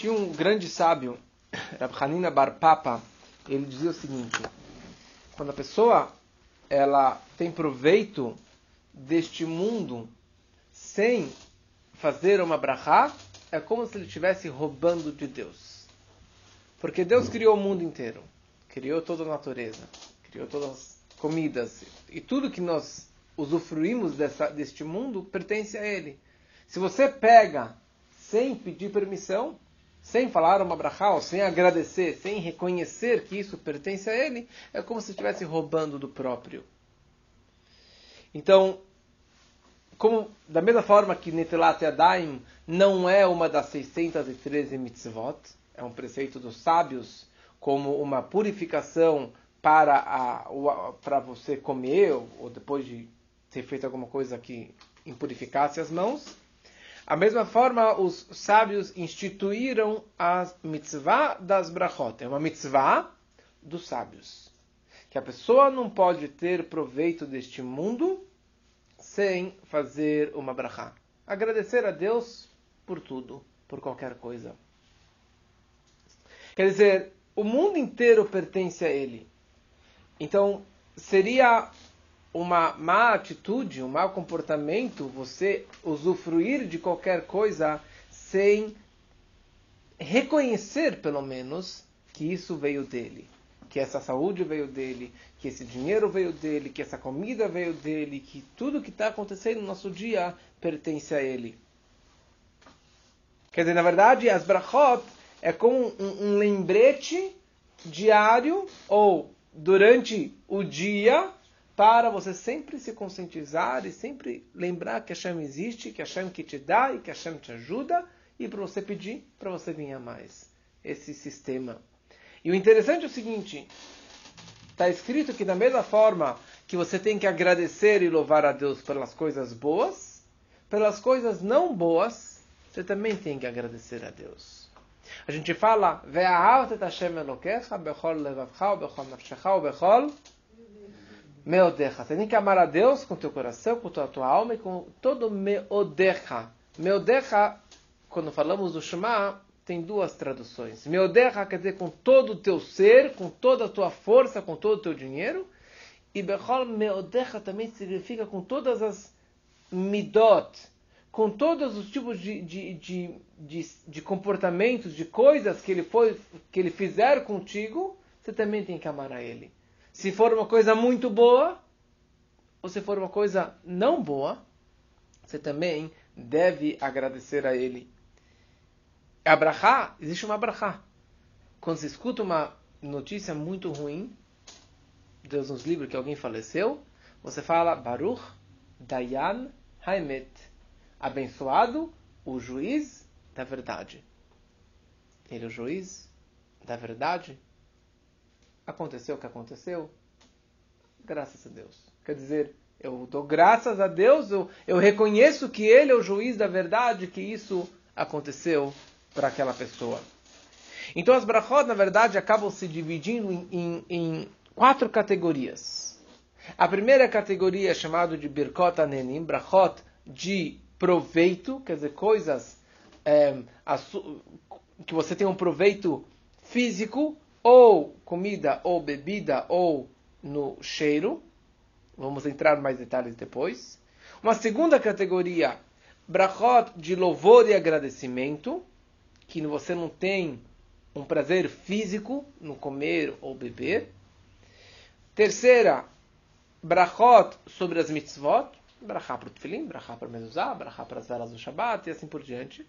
Tinha um grande sábio, Rab Hanina Bar Papa, ele dizia o seguinte: quando a pessoa ela tem proveito deste mundo sem fazer uma brachá, é como se ele estivesse roubando de Deus. Porque Deus criou o mundo inteiro, criou toda a natureza, criou todas as comidas e tudo que nós usufruímos dessa, deste mundo pertence a Ele. Se você pega sem pedir permissão, sem falar uma brachá, sem agradecer, sem reconhecer que isso pertence a Ele, é como se estivesse roubando do próprio. Então, como, da mesma forma que Netilat Yadayim não é uma das 613 mitzvot, é um preceito dos sábios, como uma purificação para, a, para você comer, ou depois de ter feito alguma coisa que impurificasse as mãos. A mesma forma, os sábios instituíram a mitzvah das brachot. É uma mitzvah dos sábios. Que a pessoa não pode ter proveito deste mundo sem fazer uma brachá. Agradecer a Deus por tudo, por qualquer coisa. Quer dizer, o mundo inteiro pertence a Ele. Então, seria uma má atitude, um mau comportamento, você usufruir de qualquer coisa sem reconhecer, pelo menos, que isso veio dele. Que essa saúde veio dele, que esse dinheiro veio dele, que essa comida veio dele, que tudo que está acontecendo no nosso dia pertence a ele. Quer dizer, na verdade, as brachot é como um, um lembrete diário ou durante o dia para você sempre se conscientizar e sempre lembrar que Hashem existe, que Hashem que te dá e que Hashem te ajuda e para você pedir para você ganhar mais. Esse sistema. E o interessante é o seguinte, está escrito que da mesma forma que você tem que agradecer e louvar a Deus pelas coisas boas, pelas coisas não boas, você também tem que agradecer a Deus. A gente fala, Meodecha. Você tem que amar a Deus com teu coração, com toda a tua alma e com todo meodecha. Meodecha, quando falamos do Shema, tem duas traduções. Meodecha quer dizer com todo o teu ser, com toda a tua força, com todo o teu dinheiro. E Bechol meodecha também significa com todas as midot, com todos os tipos de, de, de, de, de comportamentos, de coisas que ele, foi, que ele fizer contigo, você também tem que amar a ele. Se for uma coisa muito boa, ou se for uma coisa não boa, você também deve agradecer a ele. Abrahá, existe uma abrahá. Quando se escuta uma notícia muito ruim, Deus nos livre que alguém faleceu, você fala Baruch Dayan Haimet. Abençoado o juiz da verdade. Ele é o juiz da verdade. Aconteceu o que aconteceu. Graças a Deus. Quer dizer, eu dou graças a Deus, eu, eu reconheço que Ele é o juiz da verdade, que isso aconteceu para aquela pessoa. Então as brachot, na verdade, acabam se dividindo em, em, em quatro categorias. A primeira categoria é chamada de Birkot Anenim, brachot de proveito, quer dizer, coisas é, que você tem um proveito físico, ou comida, ou bebida, ou no cheiro. Vamos entrar mais detalhes depois. Uma segunda categoria, brachot de louvor e agradecimento, que você não tem um prazer físico no comer ou beber. Terceira, brachot sobre as mitzvot, brachá para o tefilim, brachá para mezuzá, brachá para as velas do Shabbat e assim por diante.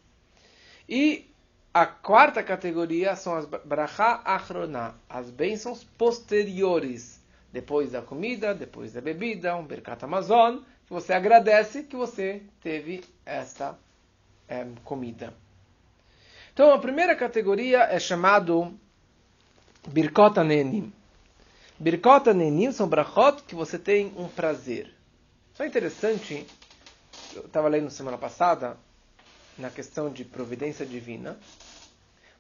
E a quarta categoria são as brachá achroná, as bênçãos posteriores, depois da comida, depois da bebida, um berkat amazon, que você agradece que você teve esta é, comida. Então, a primeira categoria é chamado Birkot Anenim. Birkot Anenim são brachot que você tem um prazer. Só interessante, eu estava lendo semana passada, na questão de providência divina,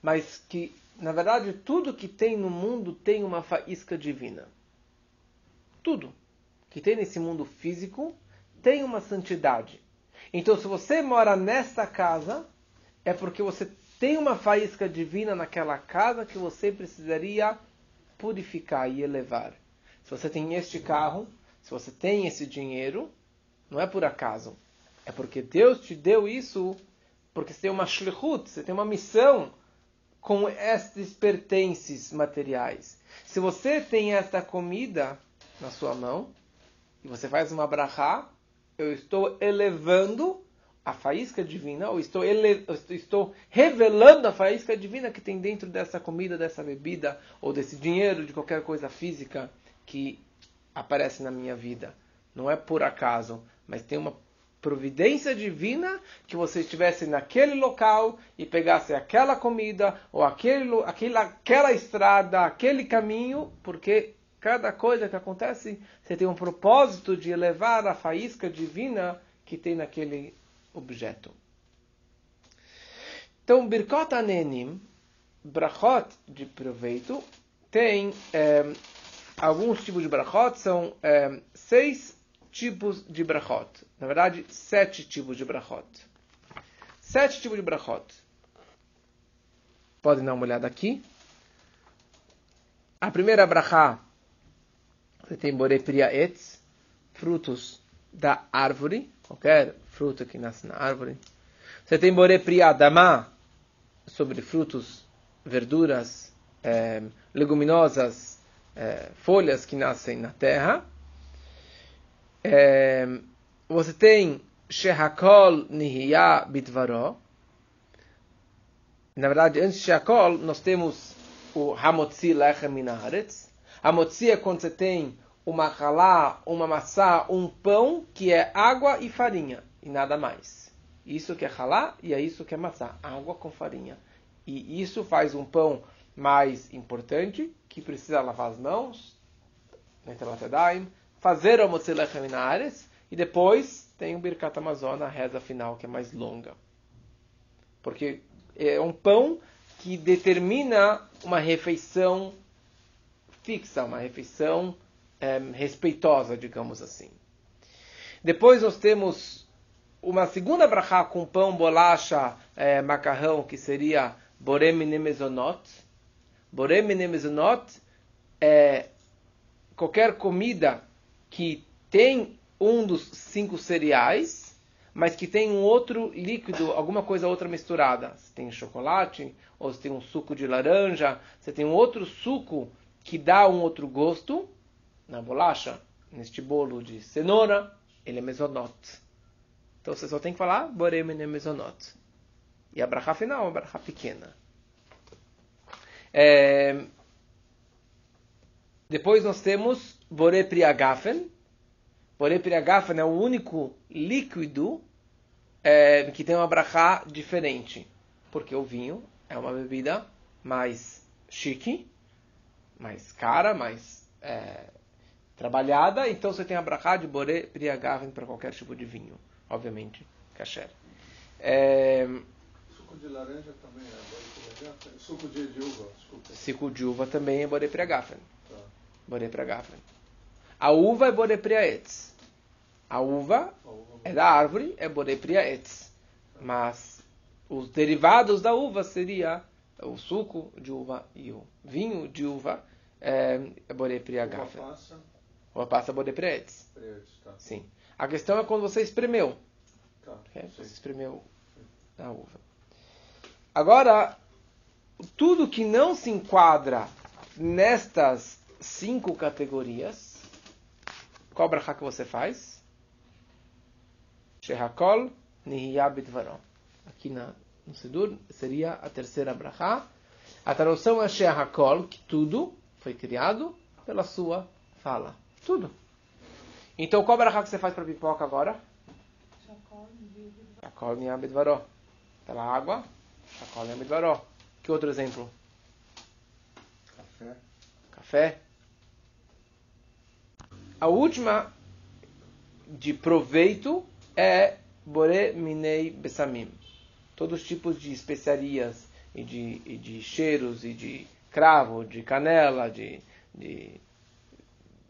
mas que, na verdade, tudo que tem no mundo tem uma faísca divina. Tudo que tem nesse mundo físico tem uma santidade. Então, se você mora nesta casa, é porque você tem uma faísca divina naquela casa que você precisaria purificar e elevar. Se você tem este carro, se você tem esse dinheiro, não é por acaso. É porque Deus te deu isso porque você tem uma shlichut, você tem uma missão com estes pertences materiais. Se você tem esta comida na sua mão e você faz uma brachá, eu estou elevando a faísca divina, ou estou, ele, estou revelando a faísca divina que tem dentro dessa comida, dessa bebida, ou desse dinheiro, de qualquer coisa física que aparece na minha vida. Não é por acaso, mas tem uma providência divina que você estivesse naquele local e pegasse aquela comida, ou aquele, aquela, aquela estrada, aquele caminho, porque cada coisa que acontece, você tem um propósito de elevar a faísca divina que tem naquele objeto. Então, Birkot Anenim, brachot de proveito, tem é, alguns tipos de brachot, são é, seis tipos de brachot. Na verdade, sete tipos de brachot. Sete tipos de brachot. Podem dar uma olhada aqui. A primeira brachá, você tem Borepria Etz, frutos da árvore, qualquer fruta que nasce na árvore. Você tem Borepria Adamá, sobre frutos, verduras, é, leguminosas, é, folhas que nascem na terra. É, você tem Shehakol Nihya Bitvaró. Na verdade, antes de Shehakol, nós temos o Hamotzi Lechem Minaharetz. Hamotzi é quando você tem uma halá, uma maçã, um pão que é água e farinha e nada mais. Isso que é halá e é isso que é maçã, água com farinha. E isso faz um pão mais importante, que precisa lavar as mãos, fazer o motzilechem minares, e depois tem o Birkat Amazona, a reza final, que é mais longa. Porque é um pão que determina uma refeição fixa, uma refeição é, respeitosa, digamos assim. Depois nós temos uma segunda brachá com pão, bolacha, é, macarrão, que seria borem nemezonot. Borem nemezonot é qualquer comida que tem um dos cinco cereais, mas que tem um outro líquido, alguma coisa outra misturada. Você tem chocolate, ou você tem um suco de laranja, você tem um outro suco que dá um outro gosto na bolacha, neste bolo de cenoura, ele é mesonot. Então você só tem que falar borem mesonot. E a bracha final é uma pequena. É... Depois nós temos Bore Priagafen. Bore Priagafen é o único líquido é, que tem uma brachá diferente. Porque o vinho é uma bebida mais chique, mais cara, mais é, trabalhada. Então você tem a brachá de Bore Priagafen para qualquer tipo de vinho. Obviamente, kasher. É, Suco de laranja também é? Suco de, de uva, desculpa. Suco de uva também é Bore Priagafen. Tá. Bore Priagafen. A uva é Bore Priaetz. A uva, a uva é da árvore, é Bore Priaetz. Mas os derivados da uva seria o suco de uva e o vinho de uva é, é Bore Priagafen. Uva passa. Uva passa Bore Priaetz. Tá. Sim. A questão é quando você espremeu. Tá, okay? Você espremeu a uva. Agora, tudo que não se enquadra nestas cinco categorias, qual brachá que você faz? Shehakol Nihiyabit Varon. Aqui na, no Sidur seria a terceira brachá. A tradução é Shehakol, que tudo foi criado pela sua fala. Tudo. Então, qual barra que você faz para pipoca agora? Shakol Niamidvaró. Pela água, Shakol Niamidvaró. Que outro exemplo? Café. Café. A última de proveito é Bore Minei Bessamim. Todos os tipos de especiarias e de, e de cheiros e de cravo, de canela, de, de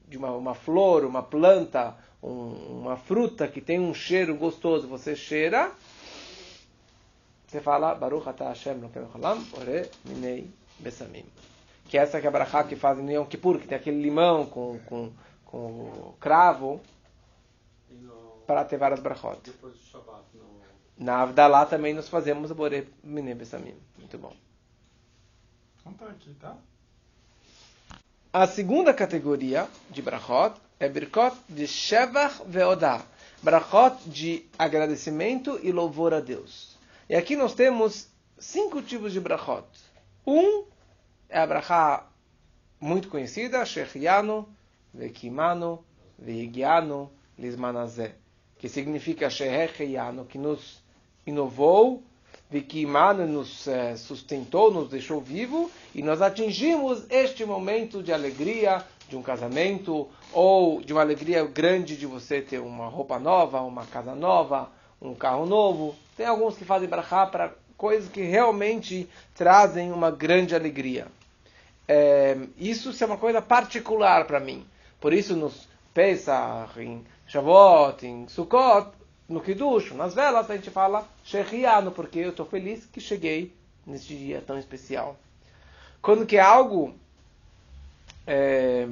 de uma, uma flor, uma planta, um, uma fruta que tem um cheiro gostoso, você cheira, você fala Baruch Ata Hashem Lokem Cholam Ore Minei Besamim. Que essa que é a que fazem no Yom Kippur, que tem aquele limão com, com, com cravo, para ter várias brachot. Depois do Shabbat, no... Na Avdalá também nós fazemos o Ore Minei Besamim. Muito bom. Então tá aqui, tá? A segunda categoria de brachot é Birkot de Shevach Veodá. Brachot de agradecimento e louvor a Deus. E aqui nós temos cinco tipos de brachot. Um é a brachá muito conhecida, Shechianu, Vekimanu, Vehigianu, Lismanazé, que significa Shehechianu, que nos inovou, Vekimanu nos eh, sustentou, nos deixou vivo, e nós atingimos este momento de alegria, de um casamento, ou de uma alegria grande de você ter uma roupa nova, uma casa nova, um carro novo. Tem alguns que fazem brachá para coisas que realmente trazem uma grande alegria. É, isso é uma coisa particular para mim. Por isso, nos Pesach, em Shavuot, em Sukkot, no Kiddush, nas velas, a gente fala Shechianu, porque eu estou feliz que cheguei neste dia tão especial. Quando que é algo... É,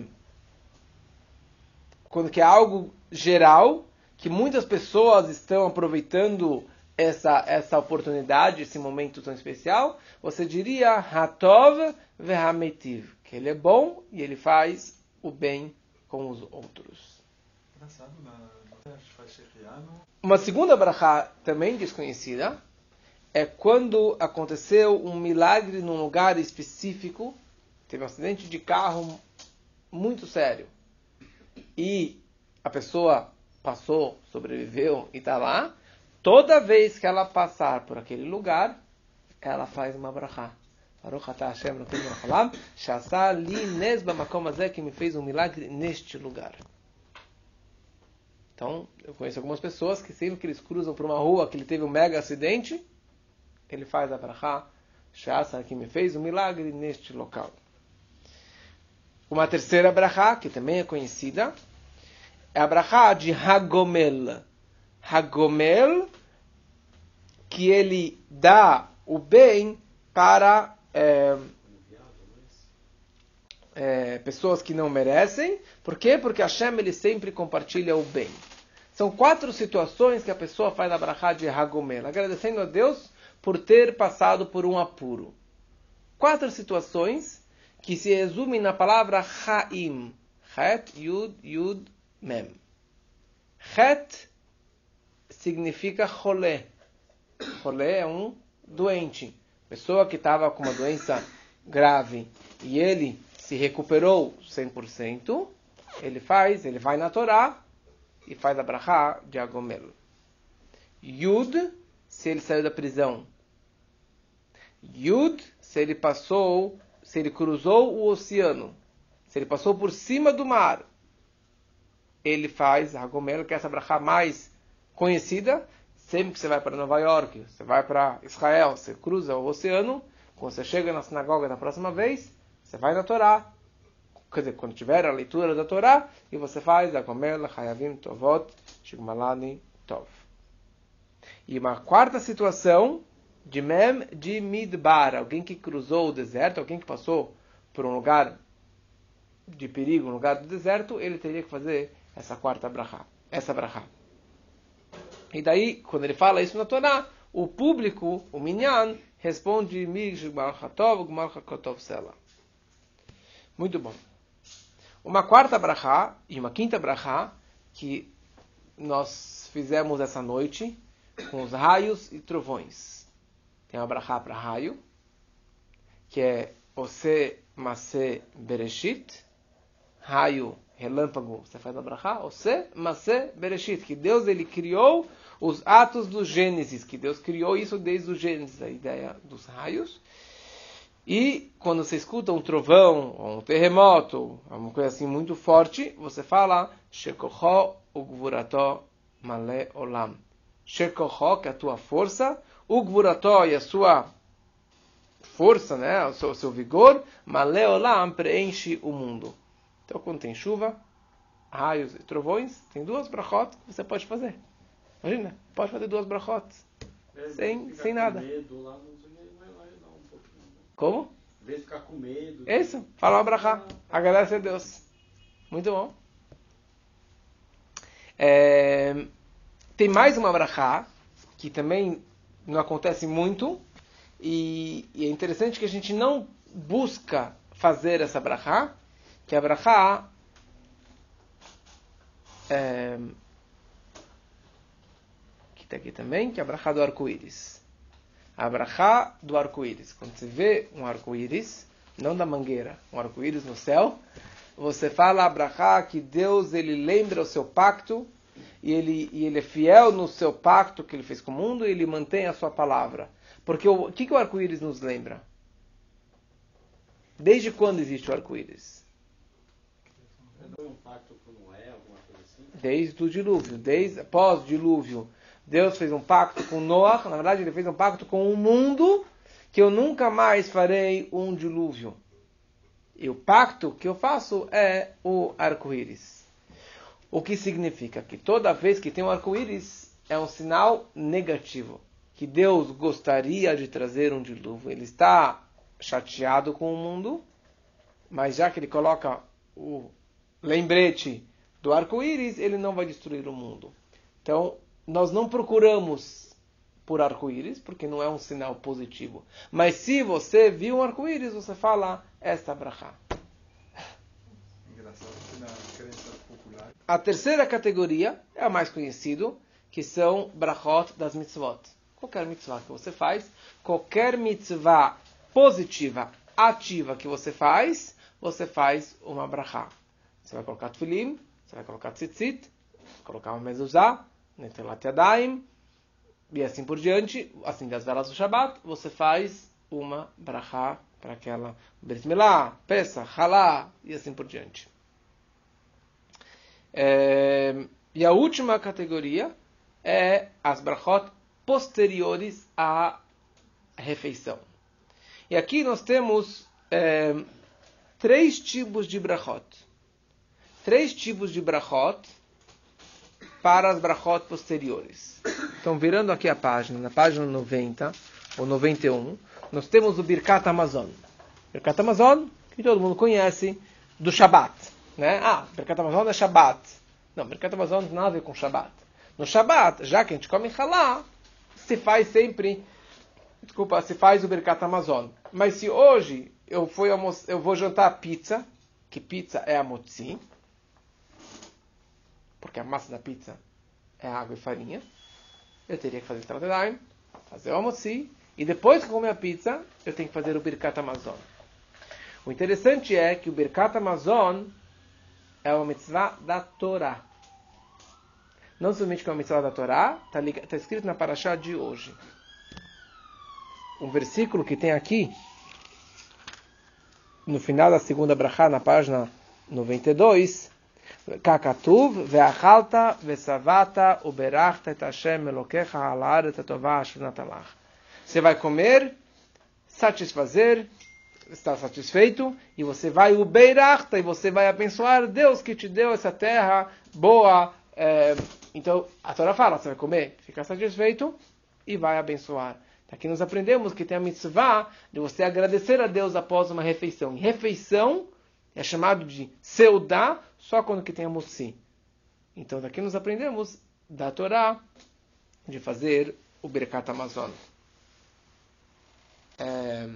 quando que é algo geral, que muitas pessoas estão aproveitando essa, essa oportunidade, esse momento tão especial, você diria Hatov vehametiv, que ele é bom e ele faz o bem com os outros. Uma segunda brachá, também desconhecida, é quando aconteceu um milagre num lugar específico, teve um acidente de carro muito sério, e a pessoa passou, sobreviveu e está lá, toda vez que ela passar por aquele lugar, ela faz uma brachá. Baruch atah Hashem Elokeinu Haolam, Shasa li nesba makom que me fez um milagre neste lugar. Então, eu conheço algumas pessoas que sempre que eles cruzam por uma rua que ele teve um mega acidente, ele faz a brachá, Shasa que me fez um milagre neste local. Uma terceira brachá, que também é conhecida, é a brachá de Hagomel. Hagomel, que ele dá o bem para é, é, pessoas que não merecem. Por quê? Porque Hashem ele sempre compartilha o bem. São quatro situações que a pessoa faz a brachá de Hagomel, agradecendo a Deus por ter passado por um apuro. Quatro situações que se resumem na palavra Haim. Het, Yud, Yud, Mem. Het significa rolê. Rolê é um doente. Pessoa que estava com uma doença grave e ele se recuperou 100%, ele faz, ele vai na Torá e faz a brachá de Agomel. Yud, se ele saiu da prisão. Yud, se ele passou, se ele cruzou o oceano. Se ele passou por cima do mar ele faz a Hagomel, que é essa brachá mais conhecida. Sempre que você vai para Nova York, você vai para Israel, você cruza o oceano, quando você chega na sinagoga da próxima vez, você vai na Torá. Quer dizer, quando tiver a leitura da Torá, e você faz a Gomel, Hayavim, Tovot, Shigmalani, Tov. E uma quarta situação, de Mem de Midbar, alguém que cruzou o deserto, alguém que passou por um lugar de perigo, um lugar do deserto, ele teria que fazer essa quarta brachá, essa brachá. E daí, quando ele fala isso na Torá, o público, o minyan, responde Muito bom. Uma quarta brachá e uma quinta brachá que nós fizemos essa noite com os raios e trovões. Tem uma brachá para raio, que é Ose Mase Bereshit, raio relâmpago, você faz a brachá, Ose, Masé, Bereshit, que Deus ele criou os atos do Gênesis, que Deus criou isso desde o Gênesis, a ideia dos raios. E quando você escuta um trovão, ou um terremoto, uma coisa assim muito forte, você fala Shekoho ugvurató male olam. Shekoho, que é a tua força, ugvurató e a sua força, né, o seu, o seu vigor, male olam preenche o mundo. Então, quando tem chuva, raios e trovões, tem duas brachot que você pode fazer. Imagina, pode fazer duas brachot. É, sem, sem nada. medo lá, um. Como? Em vez de ficar com medo. É Isso, fala um abrahá. Agradece a Deus. Muito bom. É, tem mais uma abrahá, que também não acontece muito, e, e é interessante que a gente não busca fazer essa abrahá, que a abrahá é, que está aqui também, que é a do arco-íris. A do arco-íris. Quando você vê um arco-íris, não da mangueira, um arco-íris no céu, você fala abrahá que Deus ele lembra o seu pacto e ele, e ele é fiel no seu pacto que ele fez com o mundo e ele mantém a sua palavra. Porque o que, que o arco-íris nos lembra? Desde quando existe o arco-íris? Noé, assim? Desde o dilúvio, desde após o dilúvio. Deus fez um pacto com Noah, na verdade ele fez um pacto com o mundo que eu nunca mais farei um dilúvio. E o pacto que eu faço é o arco-íris. O que significa que toda vez que tem um arco-íris é um sinal negativo. Que Deus gostaria de trazer um dilúvio. Ele está chateado com o mundo, mas já que ele coloca o lembrete do arco-íris, ele não vai destruir o mundo. Então, nós não procuramos por arco-íris, porque não é um sinal positivo. Mas se você viu um arco-íris, você fala esta brachá. Popular. A terceira categoria é a mais conhecida, que são brachot das mitzvot. Qualquer mitzvah que você faz, qualquer mitzvah positiva, ativa que você faz, você faz uma brachá. Você vai colocar tefilim, você vai colocar tzitzit, colocar uma mezuzá, netelat yadayim, e assim por diante, assim das velas do Shabat, você faz uma brachá para aquela Brit Pesach, Halá, e assim por diante. É, e a última categoria é as brachot posteriores à refeição. E aqui nós temos é, três tipos de brachot. Três tipos de brachot para as brachot posteriores. Então, virando aqui a página, na página 90 ou 91, nós temos o Birkat Amazon. Birkat Amazon, que todo mundo conhece, do Shabat. Né? Ah, Birkat Amazon é Shabat. Não, Birkat Amazon não tem nada a ver com Shabat. No Shabat, já que a gente come halá, se faz sempre, desculpa, se faz o Birkat Amazon. Mas se hoje eu, fui eu vou jantar pizza, que pizza é a motzi, porque a massa da pizza é água e farinha, eu teria que fazer Tratadaim, fazer o almoci, e depois que comer a pizza, eu tenho que fazer o Birkat Amazon. O interessante é que o Birkat Amazon é uma mitzvah da Torá. Não somente que é uma mitzvah da Torá, está tá escrito na Parashá de hoje. Um versículo que tem aqui, no final da segunda brachá, na página 92, Kakatuv, ve'achalta, ve'savata, uberachta et Hashem elokecha alaret etovah ashunatalach. Você vai comer, satisfazer, estar satisfeito, e você vai uberachta, e você vai abençoar Deus que te deu essa terra boa. É, então, a Torá fala, você vai comer, ficar satisfeito, e vai abençoar. Aqui nós aprendemos que tem a mitzvah de você agradecer a Deus após uma refeição. E refeição é chamado de seudá só quando que tem a mossi. Então daqui nós aprendemos da Torá de fazer o Birkat Amazon. É,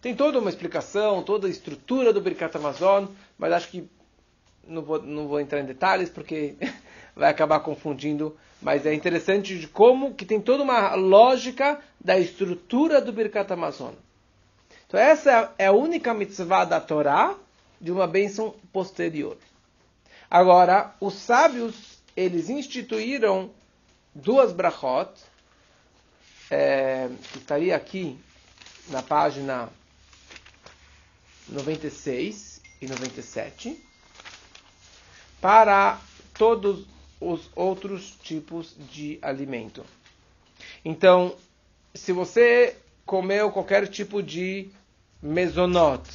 tem toda uma explicação, toda a estrutura do Birkat Amazon, mas acho que não vou, não vou entrar em detalhes porque vai acabar confundindo. Mas é interessante de como que tem toda uma lógica da estrutura do Birkat Amazon. Então essa é a única mitzvah da Torá de uma bênção posterior. Agora, os sábios, eles instituíram duas brachot, é, estaria aqui na página 96 e 97, para todos os outros tipos de alimento. Então, se você comeu qualquer tipo de mesonot,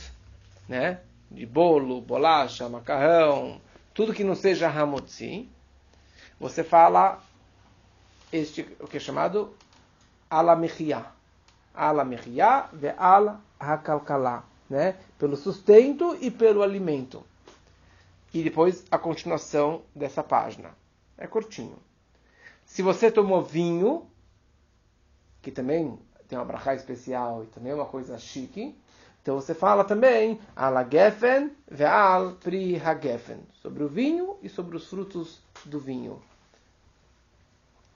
né? De bolo, bolacha, macarrão, tudo que não seja hamotzi, você fala este o que é chamado ala mechia. Ala mechia ve al hakalkala. Né? Pelo sustento e pelo alimento. E depois a continuação dessa página. É curtinho. Se você tomou vinho, que também tem uma brachá especial e também é uma coisa chique, então você fala também ala gefen ve'al pri hagefen, sobre o vinho e sobre os frutos do vinho.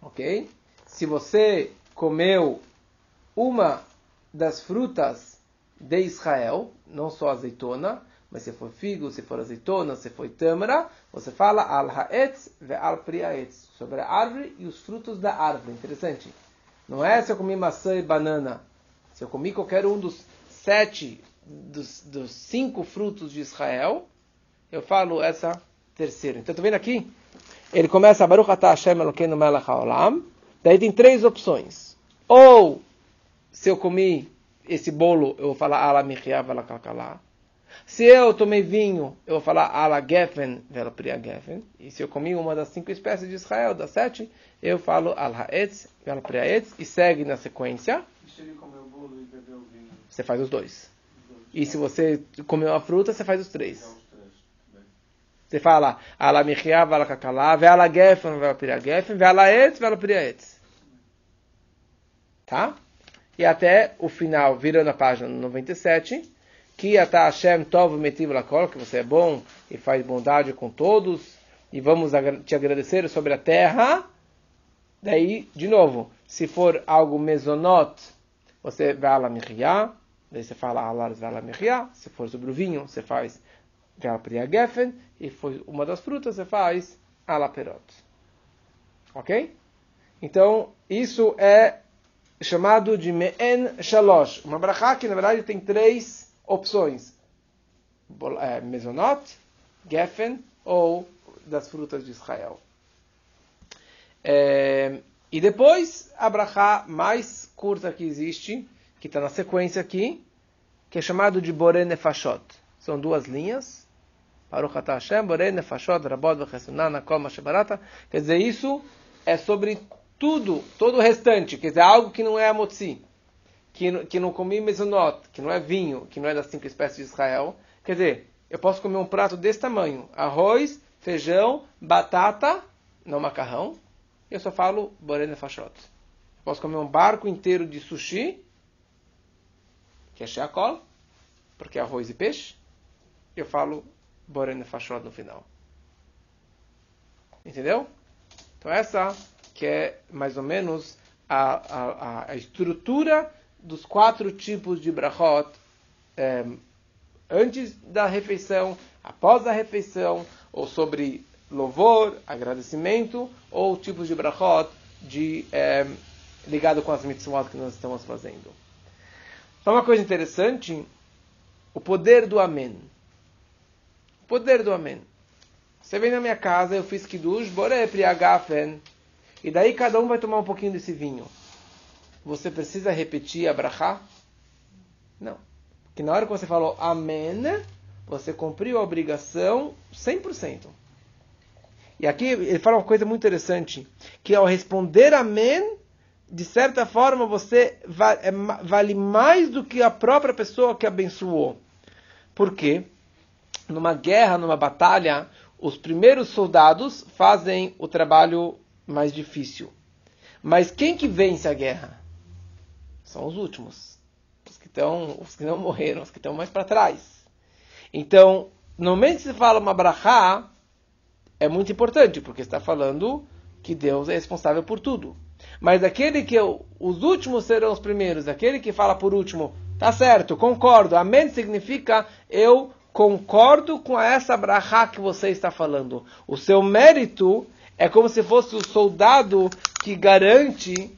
Ok? Se você comeu uma das frutas de Israel, não só azeitona, mas se for figo, se for azeitona, se for tâmara, você fala al ha'etz ve'al pri ha'etz, sobre a árvore e os frutos da árvore. Interessante. Não é se eu comi maçã e banana. Se eu comi qualquer um dos sete, dos, dos cinco frutos de Israel, eu falo essa terceira. Então, tá vendo aqui? Ele começa, Baruch atah Hashem Elokeinu melech haolam. Daí tem três opções. Ou, se eu comi esse bolo, eu vou falar ala michia vala kalkalá. Se eu tomei vinho, eu vou falar ala gefen vela priya gefen. E se eu comi uma das cinco espécies de Israel, das sete, eu falo al haetz vela priya etz. E segue na sequência. E se ele comeu o bolo e bebeu vinho? Você faz os dois. E se você comeu a fruta, você faz os três. Você fala ala michia vala kakalá, vela gefen vela priya gefen, vela etz vela priya etz. Tá? E até o final, virando a página 97, que ata Hashem tov metiv lakol, que você é bom e faz bondade com todos, e vamos te agradecer sobre a terra. Daí, de novo, se for algo mesonot, você vai ala michia, daí você fala alar vai ala michia, se for sobre o vinho, você faz priya gefen, e foi uma das frutas, você faz ala perot. Ok? Então, isso é chamado de Me'en Shalosh. Uma brachá que, na verdade, tem três opções. É, Mezonot, Geffen ou das frutas de Israel. É, e depois, a brachá mais curta que existe, que está na sequência aqui, que é chamado de Boré Nefashot. São duas linhas. Baruch atah Hashem, Boré Nefashot, Rabot v'chesunana, kol mashebarata. Quer dizer, isso é sobre tudo, todo o restante. Quer dizer, algo que não é amotzi, que, que não comi mezonot, que não é vinho, que não é das cinco espécies de Israel. Quer dizer, eu posso comer um prato desse tamanho. Arroz, feijão, batata, não macarrão. Eu só falo Boré Nefashot. Posso comer um barco inteiro de sushi, que é sheakol, porque é arroz e peixe. Eu falo Boré Nefashot no final. Entendeu? Então essa que é mais ou menos a, a, a estrutura dos quatro tipos de brachot eh, antes da refeição, após a refeição, ou sobre louvor, agradecimento, ou tipos de brachot de, eh, ligado com as mitzvot que nós estamos fazendo. Só uma coisa interessante, o poder do amém. O poder do amém. Você vem na minha casa, eu fiz kiddush, boré priagafen, e daí cada um vai tomar um pouquinho desse vinho. Você precisa repetir a brachá? Não. Porque na hora que você falou amém, você cumpriu a obrigação 100%. E aqui ele fala uma coisa muito interessante, que ao responder amém, de certa forma você é vale mais do que a própria pessoa que abençoou. Por quê? Numa guerra, numa batalha, os primeiros soldados fazem o trabalho mais difícil. Mas quem que vence a guerra? São os últimos. Os que estão, os que não morreram, os que estão mais para trás. Então, no momento que se fala uma brachá, é muito importante, porque está falando que Deus é responsável por tudo. Mas aquele que eu- os últimos serão os primeiros, aquele que fala por último, tá certo, concordo. Amém significa eu concordo com essa brachá que você está falando. O seu mérito é como se fosse o soldado que garante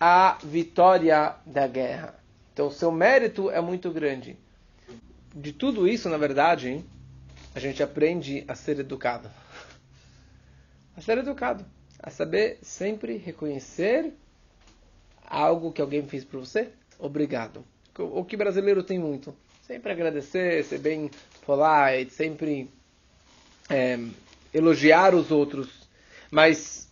a vitória da guerra. Então, o seu mérito é muito grande. De tudo isso, na verdade, a gente aprende a ser educado. A ser educado. A saber sempre reconhecer algo que alguém fez por você. Obrigado. O que brasileiro tem muito. Sempre agradecer, ser bem polite, sempre é, elogiar os outros. Mas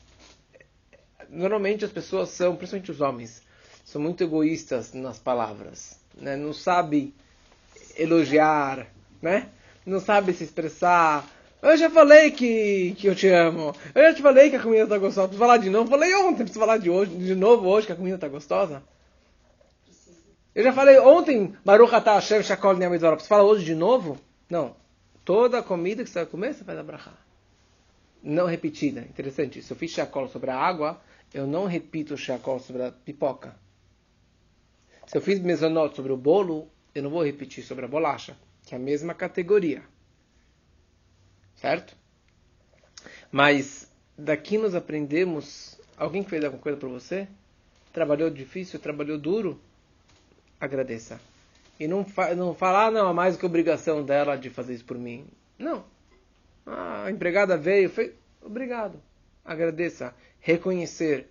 normalmente as pessoas são, principalmente os homens, são muito egoístas nas palavras, né? Não sabe elogiar, né? Não sabe se expressar. Eu já falei que, que eu te amo. Eu já te falei que a comida está gostosa. Preciso falar de novo. Falei ontem, preciso falar de, hoje, de novo hoje que a comida está gostosa. Eu já falei ontem, Baruch Atah Hashem Shakol Niamidorah. Preciso falar hoje de novo? Não. Toda comida que você vai comer, você faz abrahar. Não repetida. Interessante. Se eu fiz Shakol sobre a água, eu não repito Shakol sobre a pipoca. Se eu fiz Mezonot sobre o bolo, eu não vou repetir sobre a bolacha, que é a mesma categoria. Certo? Mas daqui nós aprendemos. Alguém que fez alguma coisa para você? Trabalhou difícil, trabalhou duro? Agradeça. E não, fa não falar, ah, não, é mais que obrigação dela de fazer isso por mim. Não. Ah, a empregada veio, fez. Obrigado. Agradeça. Reconhecer.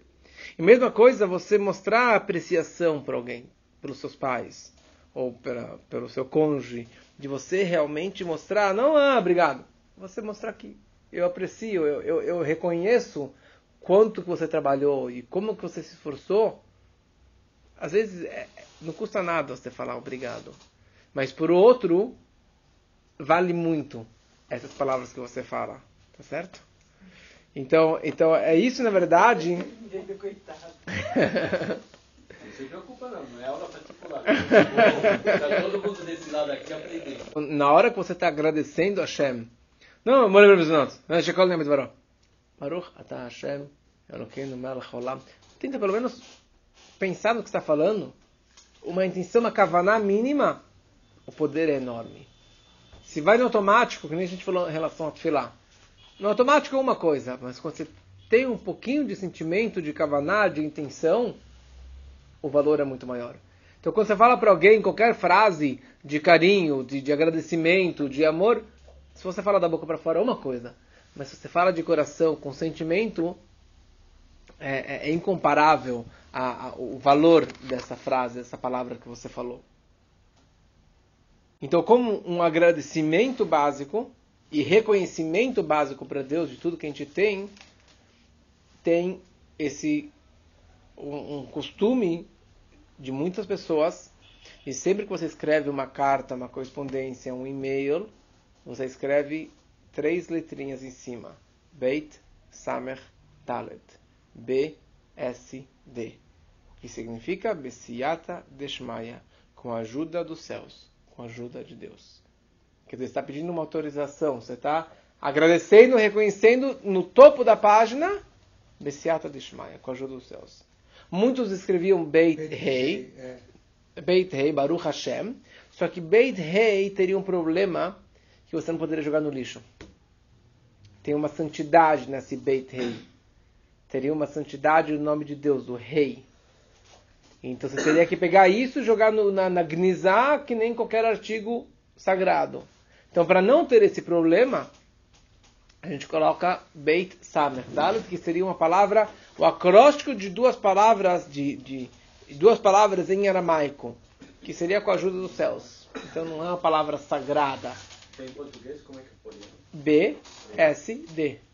E mesma coisa você mostrar apreciação para alguém, pelos seus pais, ou pela, pelo seu cônjuge, de você realmente mostrar, não, ah, obrigado você mostrar que eu aprecio, eu, eu, eu reconheço quanto que você trabalhou e como que você se esforçou. Às vezes é, não custa nada você falar obrigado. Mas por outro, vale muito essas palavras que você fala. Tá certo? Então, então é isso na verdade. Não se preocupa não, não é aula particular. Está todo mundo desse lado aqui aprendendo. Na hora que você está agradecendo a no, more Bebezonot. Não, eh, Shekol Nemet Varó. Baruch Ata Hashem Elokeinu Melech Olam. Tenta pelo menos pensar no que está falando. Uma intenção, uma kavaná mínima. O poder é enorme. Se vai no automático, que nem a gente falou em relação a Tfilá. No automático é uma coisa, mas quando você tem um pouquinho de sentimento, de kavaná, de intenção, o valor é muito maior. Então, quando você fala para alguém qualquer frase de carinho, de, de agradecimento, de amor, se você fala da boca para fora é uma coisa, mas se você fala de coração, com sentimento, é, é, é incomparável a, a, o valor dessa frase, dessa palavra que você falou. Então, como um agradecimento básico e reconhecimento básico para Deus de tudo que a gente tem, tem esse um, um costume de muitas pessoas e sempre que você escreve uma carta, uma correspondência, um e-mail, você escreve três letrinhas em cima. Beit Samer Dalet. B, S, D. Que significa Besiata Deshmaya. Com a ajuda dos céus. Com a ajuda de Deus. Quer dizer, você está pedindo uma autorização. Você está agradecendo, reconhecendo no topo da página Besiata Deshmaya. Com a ajuda dos céus. Muitos escreviam Beit Rei. É. Beit Rei, Baruch Hashem. Só que Beit Rei teria um problema que você não poderia jogar no lixo. Tem uma santidade nesse Beit Rei. Teria uma santidade no nome de Deus, do rei. Então você teria que pegar isso e jogar no, na, na Gnizá, que nem qualquer artigo sagrado. Então, para não ter esse problema, a gente coloca Beit Samer, Dalet, que seria uma palavra, o acróstico de duas palavras, de, de, de duas palavras em aramaico, que seria com a ajuda dos céus. Então não é uma palavra sagrada. Em português, como é que eu B, S, D.